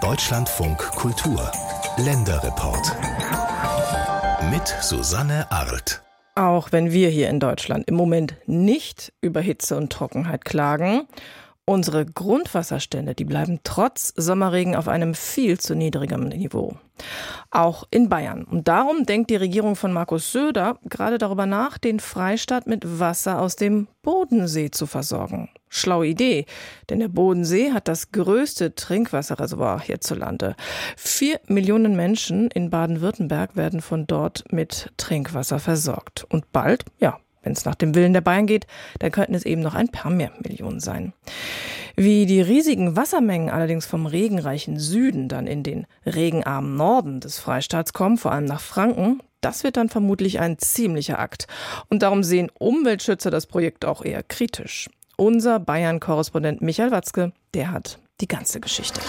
Deutschlandfunk Kultur Länderreport mit Susanne Arlt. Auch wenn wir hier in Deutschland im Moment nicht über Hitze und Trockenheit klagen, unsere Grundwasserstände, die bleiben trotz Sommerregen auf einem viel zu niedrigen Niveau. Auch in Bayern. Und darum denkt die Regierung von Markus Söder gerade darüber nach, den Freistaat mit Wasser aus dem Bodensee zu versorgen. Schlaue Idee, denn der Bodensee hat das größte Trinkwasserreservoir hierzulande. Vier Millionen Menschen in Baden-Württemberg werden von dort mit Trinkwasser versorgt. Und bald, ja, wenn es nach dem Willen der Bayern geht, dann könnten es eben noch ein paar mehr Millionen sein. Wie die riesigen Wassermengen allerdings vom regenreichen Süden dann in den regenarmen Norden des Freistaats kommen, vor allem nach Franken, das wird dann vermutlich ein ziemlicher Akt. Und darum sehen Umweltschützer das Projekt auch eher kritisch. Unser Bayern-Korrespondent Michael Watzke, der hat die ganze Geschichte.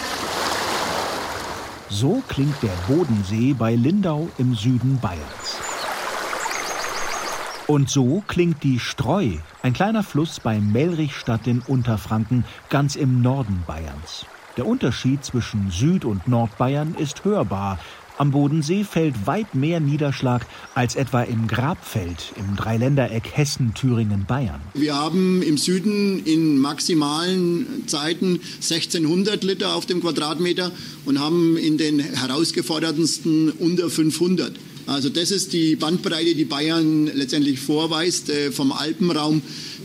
So klingt der Bodensee bei Lindau im Süden Bayerns. Und so klingt die Streu, ein kleiner Fluss bei Melrichstadt in Unterfranken, ganz im Norden Bayerns. Der Unterschied zwischen Süd- und Nordbayern ist hörbar. Am Bodensee fällt weit mehr Niederschlag als etwa im Grabfeld im Dreiländereck Hessen, Thüringen, Bayern. Wir haben im Süden in maximalen Zeiten 1600 Liter auf dem Quadratmeter und haben in den herausgeforderndsten unter 500. Also das ist die Bandbreite, die Bayern letztendlich vorweist, äh, vom Alpenraum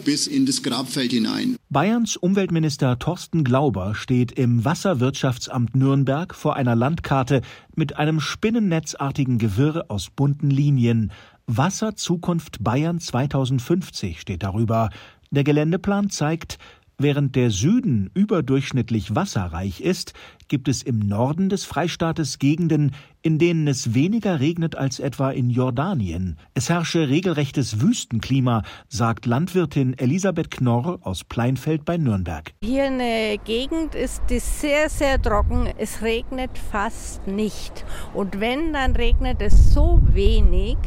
bis in das Grabfeld hinein. Bayerns Umweltminister Thorsten Glauber steht im Wasserwirtschaftsamt Nürnberg vor einer Landkarte mit einem spinnennetzartigen Gewirr aus bunten Linien. Wasserzukunft Bayern 2050 steht darüber. Der Geländeplan zeigt, Während der Süden überdurchschnittlich wasserreich ist, gibt es im Norden des Freistaates Gegenden, in denen es weniger regnet als etwa in Jordanien. Es herrsche regelrechtes Wüstenklima, sagt Landwirtin Elisabeth Knorr aus Pleinfeld bei Nürnberg. Hier in der Gegend ist es sehr, sehr trocken. Es regnet fast nicht. Und wenn, dann regnet es so wenig.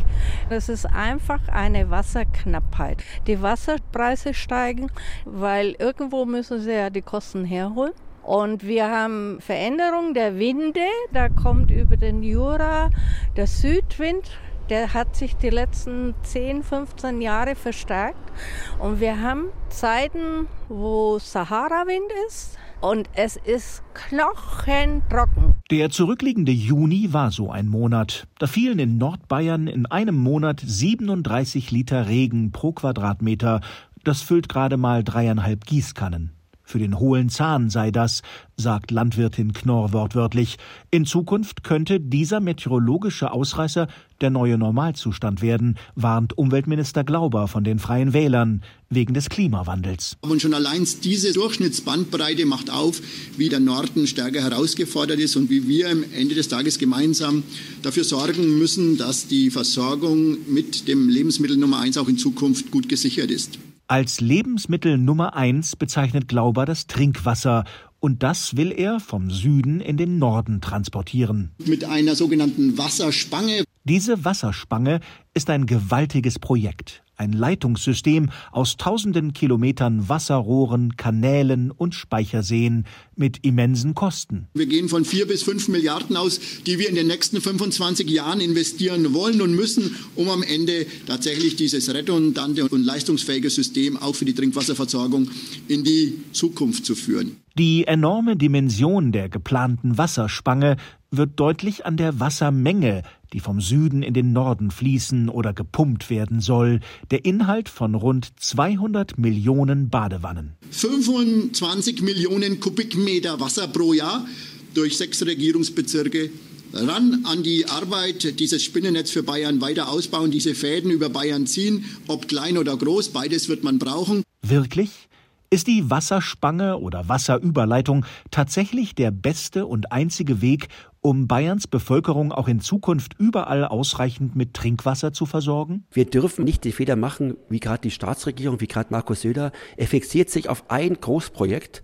Das ist einfach eine Wasserknappheit. Die Wasserpreise steigen, weil irgendwo müssen sie ja die Kosten herholen. Und wir haben Veränderung der Winde. Da kommt über den Jura der Südwind. Der hat sich die letzten 10, 15 Jahre verstärkt. Und wir haben Zeiten, wo Sahara-Wind ist. Und es ist knochentrocken. Der zurückliegende Juni war so ein Monat. Da fielen in Nordbayern in einem Monat 37 Liter Regen pro Quadratmeter. Das füllt gerade mal dreieinhalb Gießkannen. Für den hohlen Zahn sei das, sagt Landwirtin Knorr wortwörtlich. In Zukunft könnte dieser meteorologische Ausreißer der neue Normalzustand werden, warnt Umweltminister Glauber von den Freien Wählern wegen des Klimawandels. Und schon allein diese Durchschnittsbandbreite macht auf, wie der Norden stärker herausgefordert ist und wie wir am Ende des Tages gemeinsam dafür sorgen müssen, dass die Versorgung mit dem Lebensmittel Nummer eins auch in Zukunft gut gesichert ist. Als Lebensmittel Nummer eins bezeichnet Glauber das Trinkwasser und das will er vom Süden in den Norden transportieren. Mit einer sogenannten Wasserspange. Diese Wasserspange ist ein gewaltiges Projekt ein Leitungssystem aus tausenden Kilometern Wasserrohren, Kanälen und Speicherseen mit immensen Kosten. Wir gehen von vier bis fünf Milliarden aus, die wir in den nächsten 25 Jahren investieren wollen und müssen, um am Ende tatsächlich dieses redundante und leistungsfähige System auch für die Trinkwasserversorgung in die Zukunft zu führen. Die enorme Dimension der geplanten Wasserspange wird deutlich an der Wassermenge, die vom Süden in den Norden fließen oder gepumpt werden soll, der Inhalt von rund 200 Millionen Badewannen. 25 Millionen Kubikmeter Wasser pro Jahr durch sechs Regierungsbezirke ran an die Arbeit, dieses Spinnennetz für Bayern weiter ausbauen, diese Fäden über Bayern ziehen, ob klein oder groß, beides wird man brauchen. Wirklich? Ist die Wasserspange oder Wasserüberleitung tatsächlich der beste und einzige Weg, um Bayerns Bevölkerung auch in Zukunft überall ausreichend mit Trinkwasser zu versorgen? Wir dürfen nicht die Fehler machen, wie gerade die Staatsregierung, wie gerade Markus Söder. Er fixiert sich auf ein Großprojekt,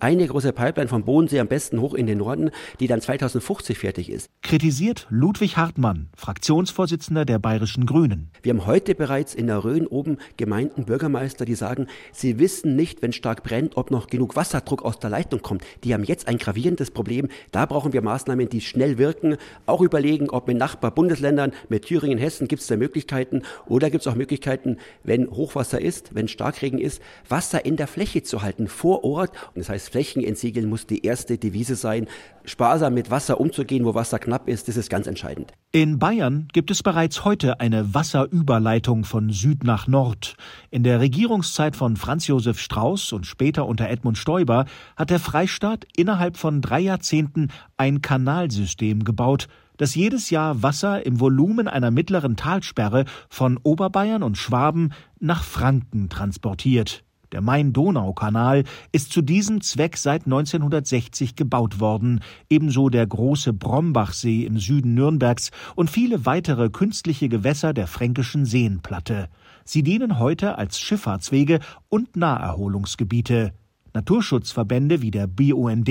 eine große Pipeline vom Bodensee am besten hoch in den Norden, die dann 2050 fertig ist. Kritisiert Ludwig Hartmann, Fraktionsvorsitzender der Bayerischen Grünen. Wir haben heute bereits in der Rhön oben Gemeinden, Bürgermeister, die sagen, sie wissen nicht, wenn stark brennt, ob noch genug Wasserdruck aus der Leitung kommt. Die haben jetzt ein gravierendes Problem. Da brauchen wir Maßnahmen, die schnell wirken. Auch überlegen, ob mit Nachbarbundesländern, mit Thüringen, Hessen, gibt es da Möglichkeiten oder gibt es auch Möglichkeiten, wenn Hochwasser ist, wenn Starkregen ist, Wasser in der Fläche zu halten, vor Ort. Und das heißt, Flächen entsiegeln muss die erste Devise sein. Sparsam mit Wasser umzugehen, wo Wasser knapp ist, das ist ganz entscheidend. In Bayern gibt es bereits heute eine Wasserüberleitung von Süd nach Nord. In der Regierungszeit von Franz Josef Strauß und später unter Edmund Stoiber hat der Freistaat innerhalb von drei Jahrzehnten ein Kanalsystem gebaut, das jedes Jahr Wasser im Volumen einer mittleren Talsperre von Oberbayern und Schwaben nach Franken transportiert. Der Main-Donau-Kanal ist zu diesem Zweck seit 1960 gebaut worden, ebenso der große Brombachsee im Süden Nürnbergs und viele weitere künstliche Gewässer der fränkischen Seenplatte. Sie dienen heute als Schifffahrtswege und Naherholungsgebiete. Naturschutzverbände wie der BUND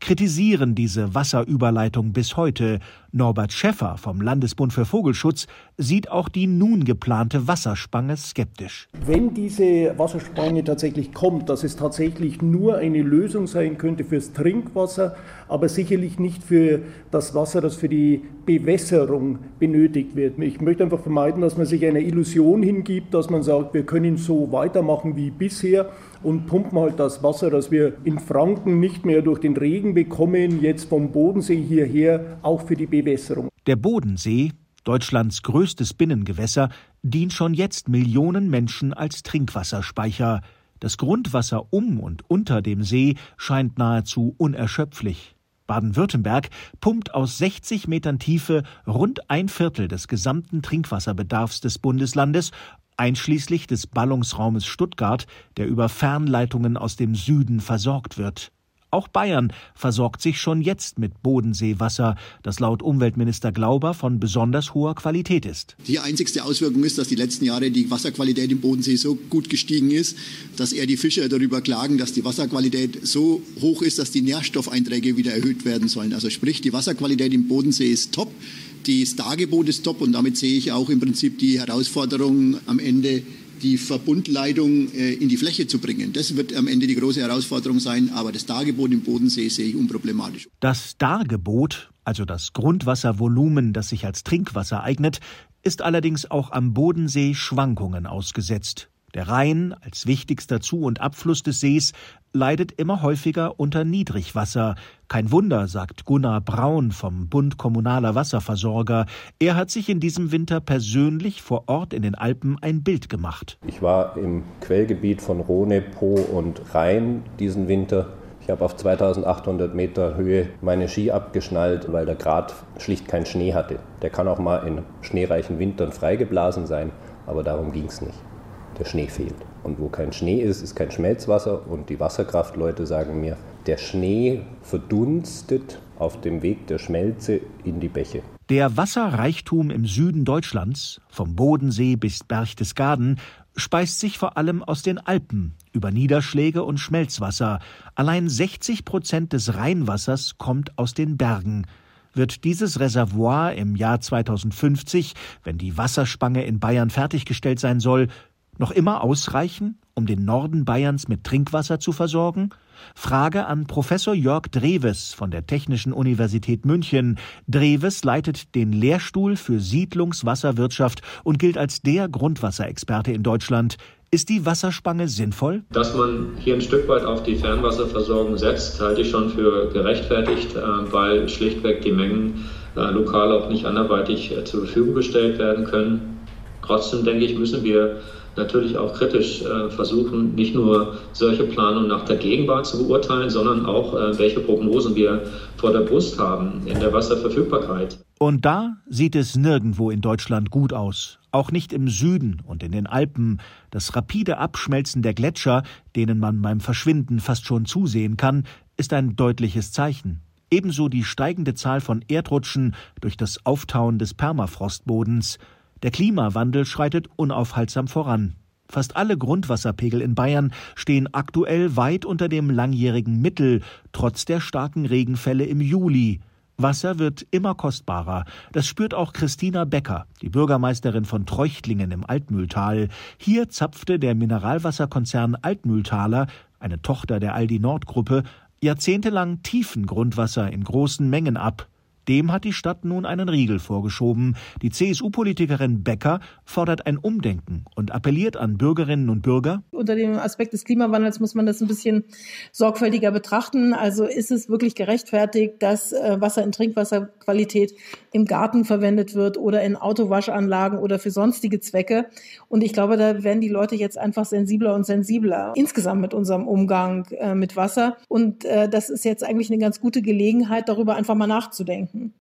kritisieren diese Wasserüberleitung bis heute. Norbert Schäffer vom Landesbund für Vogelschutz sieht auch die nun geplante Wasserspange skeptisch. Wenn diese Wasserspange tatsächlich kommt, dass es tatsächlich nur eine Lösung sein könnte fürs Trinkwasser, aber sicherlich nicht für das Wasser, das für die Bewässerung benötigt wird. Ich möchte einfach vermeiden, dass man sich einer Illusion hingibt, dass man sagt, wir können so weitermachen wie bisher und pumpen halt das Wasser, das wir in Franken nicht mehr durch den Regen bekommen, jetzt vom Bodensee hierher auch für die Bewässerung. Der Bodensee, Deutschlands größtes Binnengewässer, dient schon jetzt Millionen Menschen als Trinkwasserspeicher. Das Grundwasser um und unter dem See scheint nahezu unerschöpflich. Baden-Württemberg pumpt aus 60 Metern Tiefe rund ein Viertel des gesamten Trinkwasserbedarfs des Bundeslandes einschließlich des Ballungsraumes Stuttgart, der über Fernleitungen aus dem Süden versorgt wird. Auch Bayern versorgt sich schon jetzt mit Bodenseewasser, das laut Umweltminister Glauber von besonders hoher Qualität ist. Die einzigste Auswirkung ist, dass die letzten Jahre die Wasserqualität im Bodensee so gut gestiegen ist, dass eher die Fischer darüber klagen, dass die Wasserqualität so hoch ist, dass die Nährstoffeinträge wieder erhöht werden sollen. Also sprich, die Wasserqualität im Bodensee ist top. Das Dargebot ist top und damit sehe ich auch im Prinzip die Herausforderung am Ende die Verbundleitung äh, in die Fläche zu bringen. Das wird am Ende die große Herausforderung sein, aber das Dargebot im Bodensee sehe ich unproblematisch. Das Dargebot, also das Grundwasservolumen, das sich als Trinkwasser eignet, ist allerdings auch am Bodensee Schwankungen ausgesetzt. Der Rhein, als wichtigster Zu- und Abfluss des Sees, leidet immer häufiger unter Niedrigwasser. Kein Wunder, sagt Gunnar Braun vom Bund Kommunaler Wasserversorger. Er hat sich in diesem Winter persönlich vor Ort in den Alpen ein Bild gemacht. Ich war im Quellgebiet von Rhone, Po und Rhein diesen Winter. Ich habe auf 2800 Meter Höhe meine Ski abgeschnallt, weil der Grat schlicht keinen Schnee hatte. Der kann auch mal in schneereichen Wintern freigeblasen sein, aber darum ging es nicht der Schnee fehlt. Und wo kein Schnee ist, ist kein Schmelzwasser. Und die Wasserkraftleute sagen mir, der Schnee verdunstet auf dem Weg der Schmelze in die Bäche. Der Wasserreichtum im Süden Deutschlands, vom Bodensee bis Berchtesgaden, speist sich vor allem aus den Alpen über Niederschläge und Schmelzwasser. Allein 60 Prozent des Rheinwassers kommt aus den Bergen. Wird dieses Reservoir im Jahr 2050, wenn die Wasserspange in Bayern fertiggestellt sein soll, noch immer ausreichen, um den Norden Bayerns mit Trinkwasser zu versorgen? Frage an Professor Jörg Dreves von der Technischen Universität München. Dreves leitet den Lehrstuhl für Siedlungswasserwirtschaft und gilt als der Grundwasserexperte in Deutschland. Ist die Wasserspange sinnvoll? Dass man hier ein Stück weit auf die Fernwasserversorgung setzt, halte ich schon für gerechtfertigt, äh, weil schlichtweg die Mengen äh, lokal auch nicht anderweitig äh, zur Verfügung gestellt werden können. Trotzdem denke ich, müssen wir natürlich auch kritisch äh, versuchen, nicht nur solche Planungen nach der Gegenwart zu beurteilen, sondern auch, äh, welche Prognosen wir vor der Brust haben in der Wasserverfügbarkeit. Und da sieht es nirgendwo in Deutschland gut aus. Auch nicht im Süden und in den Alpen. Das rapide Abschmelzen der Gletscher, denen man beim Verschwinden fast schon zusehen kann, ist ein deutliches Zeichen. Ebenso die steigende Zahl von Erdrutschen durch das Auftauen des Permafrostbodens. Der Klimawandel schreitet unaufhaltsam voran. Fast alle Grundwasserpegel in Bayern stehen aktuell weit unter dem langjährigen Mittel, trotz der starken Regenfälle im Juli. Wasser wird immer kostbarer. Das spürt auch Christina Becker, die Bürgermeisterin von Treuchtlingen im Altmühltal. Hier zapfte der Mineralwasserkonzern Altmühltaler, eine Tochter der Aldi Nord Gruppe, jahrzehntelang tiefen Grundwasser in großen Mengen ab. Dem hat die Stadt nun einen Riegel vorgeschoben. Die CSU-Politikerin Becker fordert ein Umdenken und appelliert an Bürgerinnen und Bürger. Unter dem Aspekt des Klimawandels muss man das ein bisschen sorgfältiger betrachten. Also ist es wirklich gerechtfertigt, dass äh, Wasser in Trinkwasserqualität im Garten verwendet wird oder in Autowaschanlagen oder für sonstige Zwecke. Und ich glaube, da werden die Leute jetzt einfach sensibler und sensibler insgesamt mit unserem Umgang äh, mit Wasser. Und äh, das ist jetzt eigentlich eine ganz gute Gelegenheit, darüber einfach mal nachzudenken. Mm-hmm.